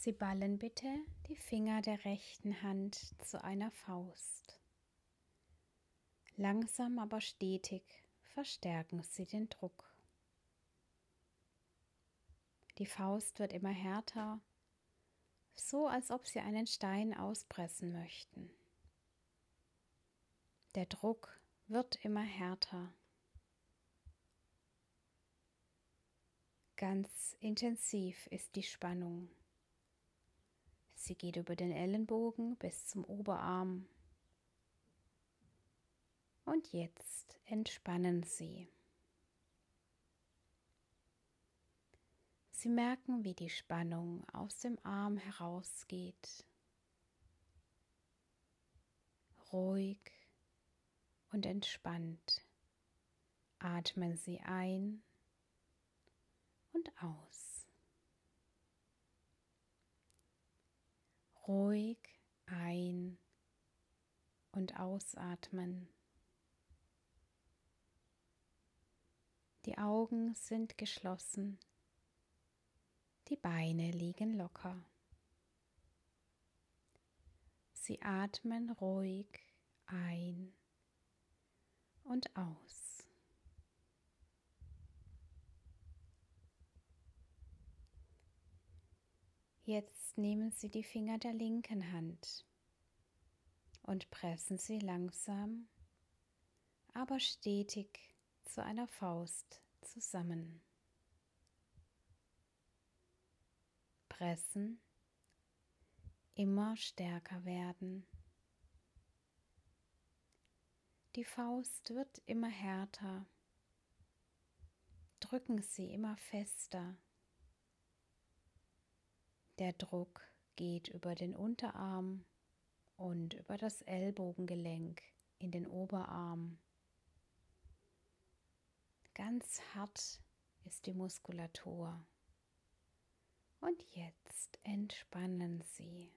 Sie ballen bitte die Finger der rechten Hand zu einer Faust. Langsam aber stetig verstärken Sie den Druck. Die Faust wird immer härter, so als ob Sie einen Stein auspressen möchten. Der Druck wird immer härter. Ganz intensiv ist die Spannung. Sie geht über den Ellenbogen bis zum Oberarm. Und jetzt entspannen Sie. Sie merken, wie die Spannung aus dem Arm herausgeht. Ruhig und entspannt atmen Sie ein und aus. Ruhig ein und ausatmen. Die Augen sind geschlossen, die Beine liegen locker. Sie atmen ruhig ein und aus. Jetzt nehmen Sie die Finger der linken Hand und pressen sie langsam, aber stetig zu einer Faust zusammen. Pressen, immer stärker werden. Die Faust wird immer härter. Drücken Sie immer fester. Der Druck geht über den Unterarm und über das Ellbogengelenk in den Oberarm. Ganz hart ist die Muskulatur. Und jetzt entspannen Sie.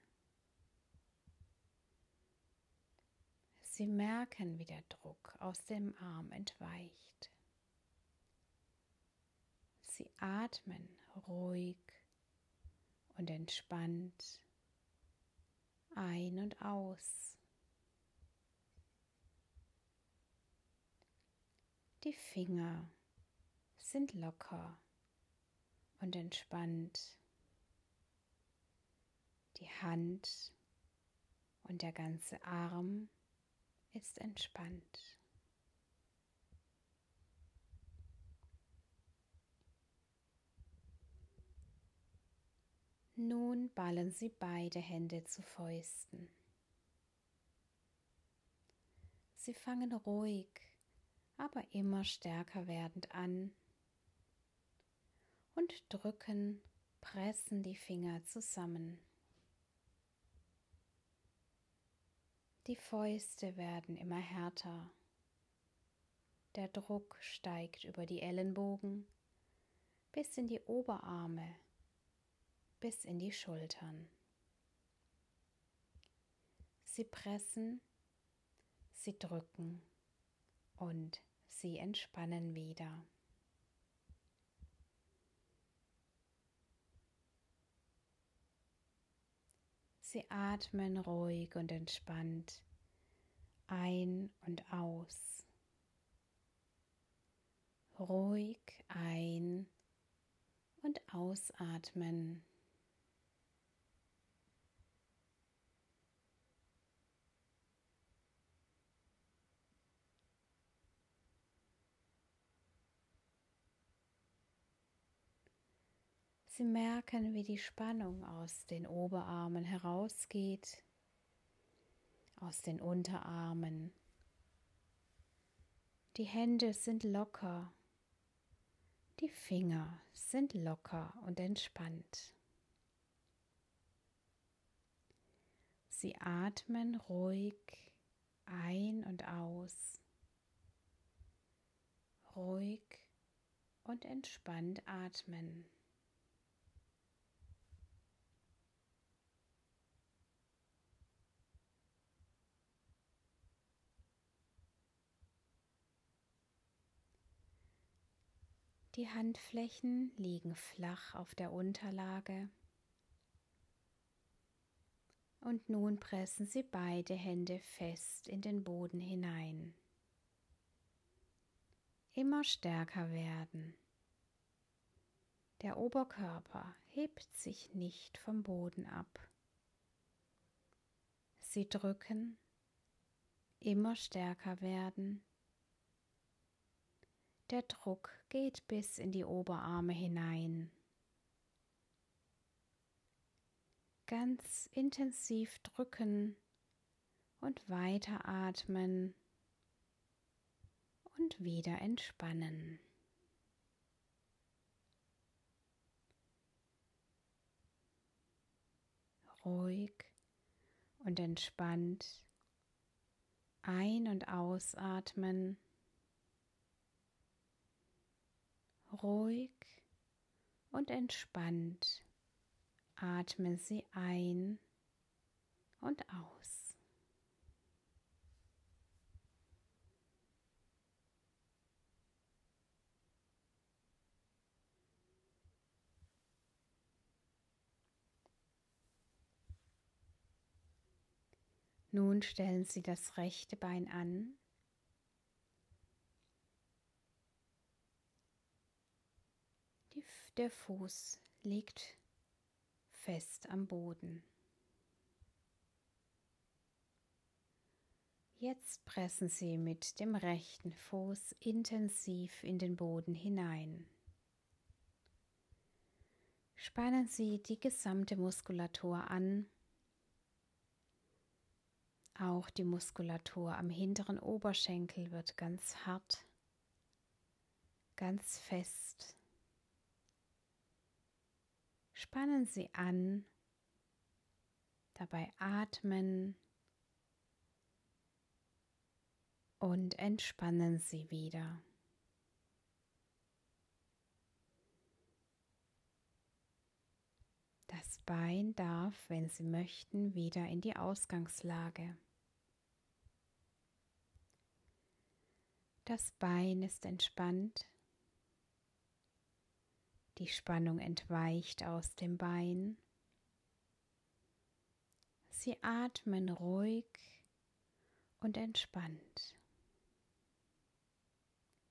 Sie merken, wie der Druck aus dem Arm entweicht. Sie atmen ruhig und entspannt ein und aus. Die Finger sind locker und entspannt. Die Hand und der ganze Arm ist entspannt. Nun ballen Sie beide Hände zu Fäusten. Sie fangen ruhig, aber immer stärker werdend an und drücken, pressen die Finger zusammen. Die Fäuste werden immer härter. Der Druck steigt über die Ellenbogen bis in die Oberarme bis in die Schultern. Sie pressen, sie drücken und sie entspannen wieder. Sie atmen ruhig und entspannt ein und aus. Ruhig ein und ausatmen. Sie merken, wie die Spannung aus den Oberarmen herausgeht, aus den Unterarmen. Die Hände sind locker, die Finger sind locker und entspannt. Sie atmen ruhig ein und aus, ruhig und entspannt atmen. Die Handflächen liegen flach auf der Unterlage. Und nun pressen Sie beide Hände fest in den Boden hinein. Immer stärker werden. Der Oberkörper hebt sich nicht vom Boden ab. Sie drücken, immer stärker werden. Der Druck geht bis in die Oberarme hinein. Ganz intensiv drücken und weiteratmen und wieder entspannen. Ruhig und entspannt ein- und ausatmen. Ruhig und entspannt atmen Sie ein und aus. Nun stellen Sie das rechte Bein an. Die, der Fuß liegt fest am Boden. Jetzt pressen Sie mit dem rechten Fuß intensiv in den Boden hinein. Spannen Sie die gesamte Muskulatur an auch die Muskulatur am hinteren Oberschenkel wird ganz hart, ganz fest. Spannen Sie an, dabei atmen und entspannen Sie wieder. Das Bein darf, wenn Sie möchten, wieder in die Ausgangslage. Das Bein ist entspannt. Die Spannung entweicht aus dem Bein. Sie atmen ruhig und entspannt.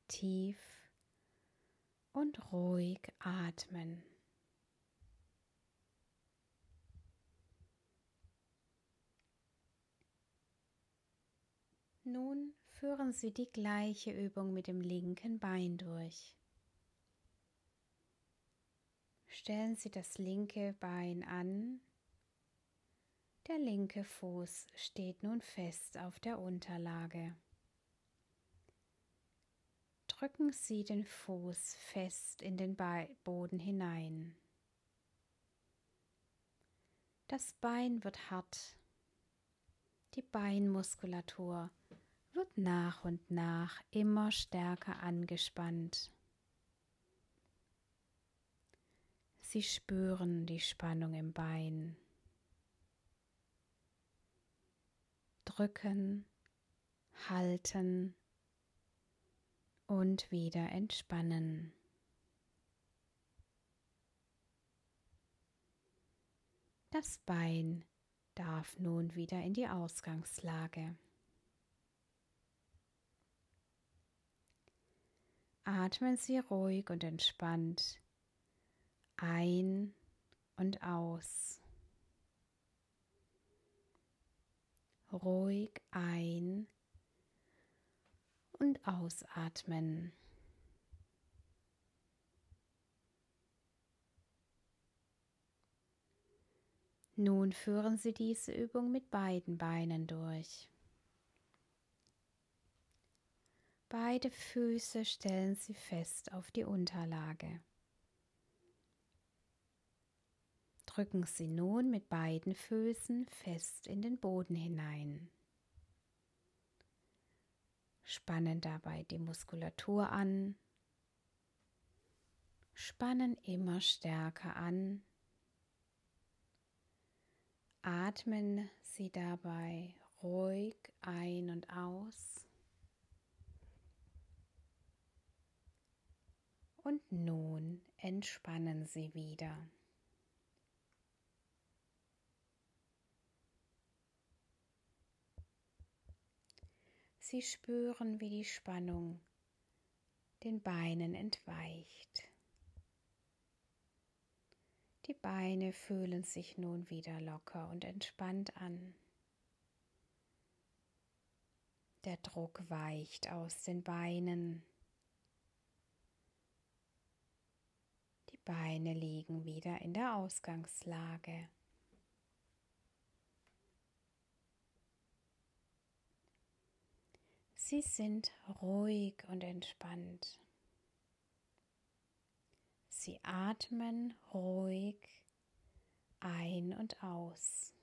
Tief und ruhig atmen. Nun führen Sie die gleiche Übung mit dem linken Bein durch. Stellen Sie das linke Bein an. Der linke Fuß steht nun fest auf der Unterlage. Drücken Sie den Fuß fest in den Boden hinein. Das Bein wird hart. Die Beinmuskulatur wird nach und nach immer stärker angespannt. Sie spüren die Spannung im Bein. Drücken, halten und wieder entspannen. Das Bein darf nun wieder in die Ausgangslage. Atmen Sie ruhig und entspannt ein und aus. Ruhig ein und ausatmen. Nun führen Sie diese Übung mit beiden Beinen durch. Beide Füße stellen Sie fest auf die Unterlage. Drücken Sie nun mit beiden Füßen fest in den Boden hinein. Spannen dabei die Muskulatur an. Spannen immer stärker an. Atmen Sie dabei ruhig ein und aus. Und nun entspannen Sie wieder. Sie spüren, wie die Spannung den Beinen entweicht. Die Beine fühlen sich nun wieder locker und entspannt an. Der Druck weicht aus den Beinen. Die Beine liegen wieder in der Ausgangslage. Sie sind ruhig und entspannt. Sie atmen ruhig ein und aus.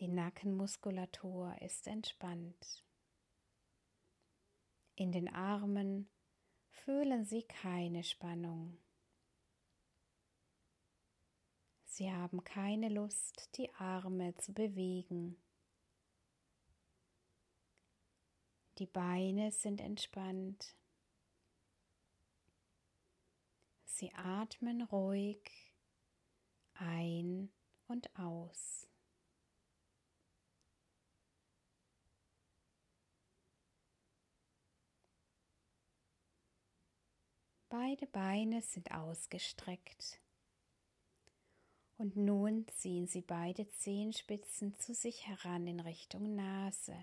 Die Nackenmuskulatur ist entspannt. In den Armen fühlen Sie keine Spannung. Sie haben keine Lust, die Arme zu bewegen. Die Beine sind entspannt. Sie atmen ruhig ein und aus. Beide Beine sind ausgestreckt. Und nun ziehen Sie beide Zehenspitzen zu sich heran in Richtung Nase.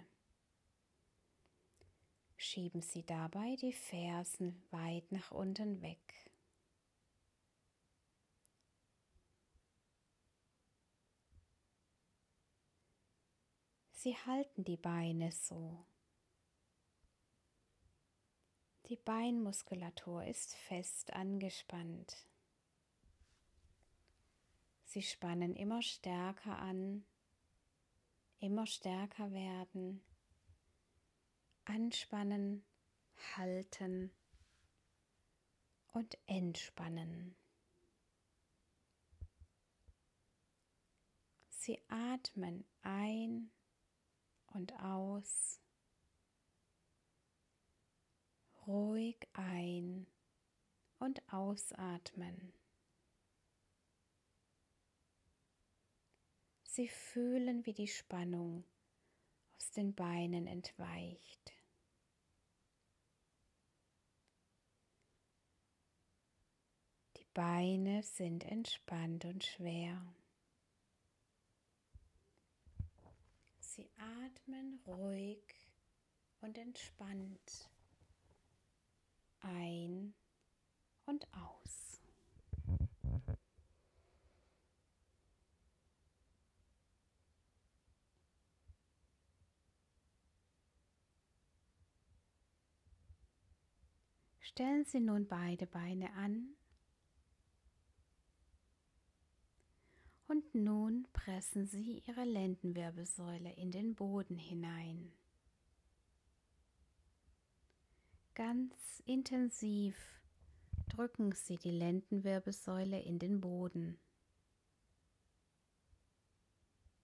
Schieben Sie dabei die Fersen weit nach unten weg. Sie halten die Beine so. Die Beinmuskulatur ist fest angespannt. Sie spannen immer stärker an, immer stärker werden, anspannen, halten und entspannen. Sie atmen ein und aus, ruhig ein und ausatmen. Sie fühlen, wie die Spannung aus den Beinen entweicht. Die Beine sind entspannt und schwer. Sie atmen ruhig und entspannt ein und aus. Stellen Sie nun beide Beine an und nun pressen Sie Ihre Lendenwirbelsäule in den Boden hinein. Ganz intensiv drücken Sie die Lendenwirbelsäule in den Boden.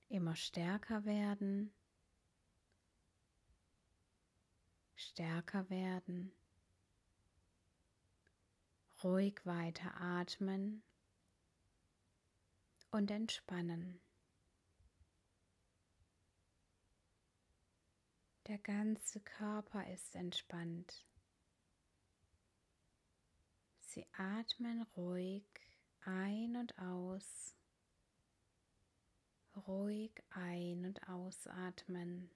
Immer stärker werden, stärker werden ruhig weiter atmen und entspannen. Der ganze Körper ist entspannt. Sie atmen ruhig ein und aus, ruhig ein und ausatmen.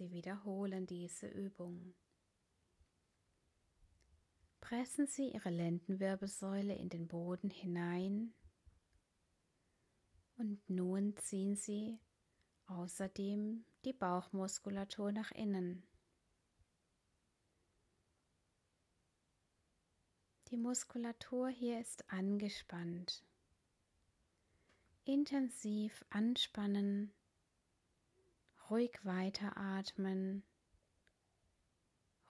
Sie wiederholen diese Übung. Pressen Sie Ihre Lendenwirbelsäule in den Boden hinein und nun ziehen Sie außerdem die Bauchmuskulatur nach innen. Die Muskulatur hier ist angespannt. Intensiv anspannen ruhig weiteratmen,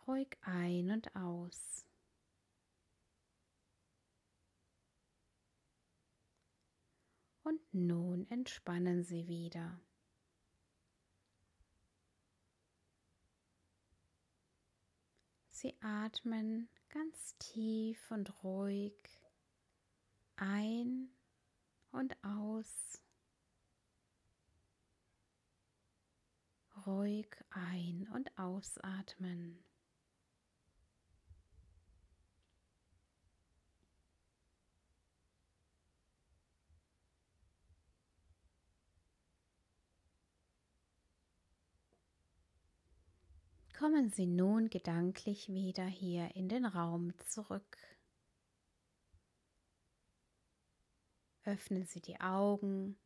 ruhig ein und aus. Und nun entspannen Sie wieder. Sie atmen ganz tief und ruhig ein und aus. Ruhig ein- und ausatmen. Kommen Sie nun gedanklich wieder hier in den Raum zurück. Öffnen Sie die Augen.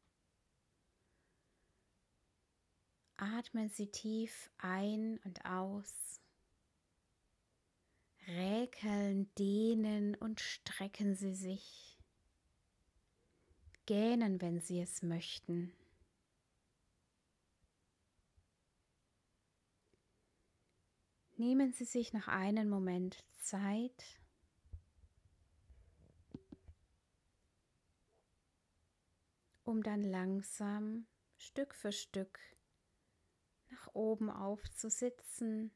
Atmen Sie tief ein und aus. Räkeln, dehnen und strecken Sie sich. Gähnen, wenn Sie es möchten. Nehmen Sie sich noch einen Moment Zeit, um dann langsam Stück für Stück nach oben aufzusitzen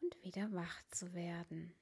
und wieder wach zu werden.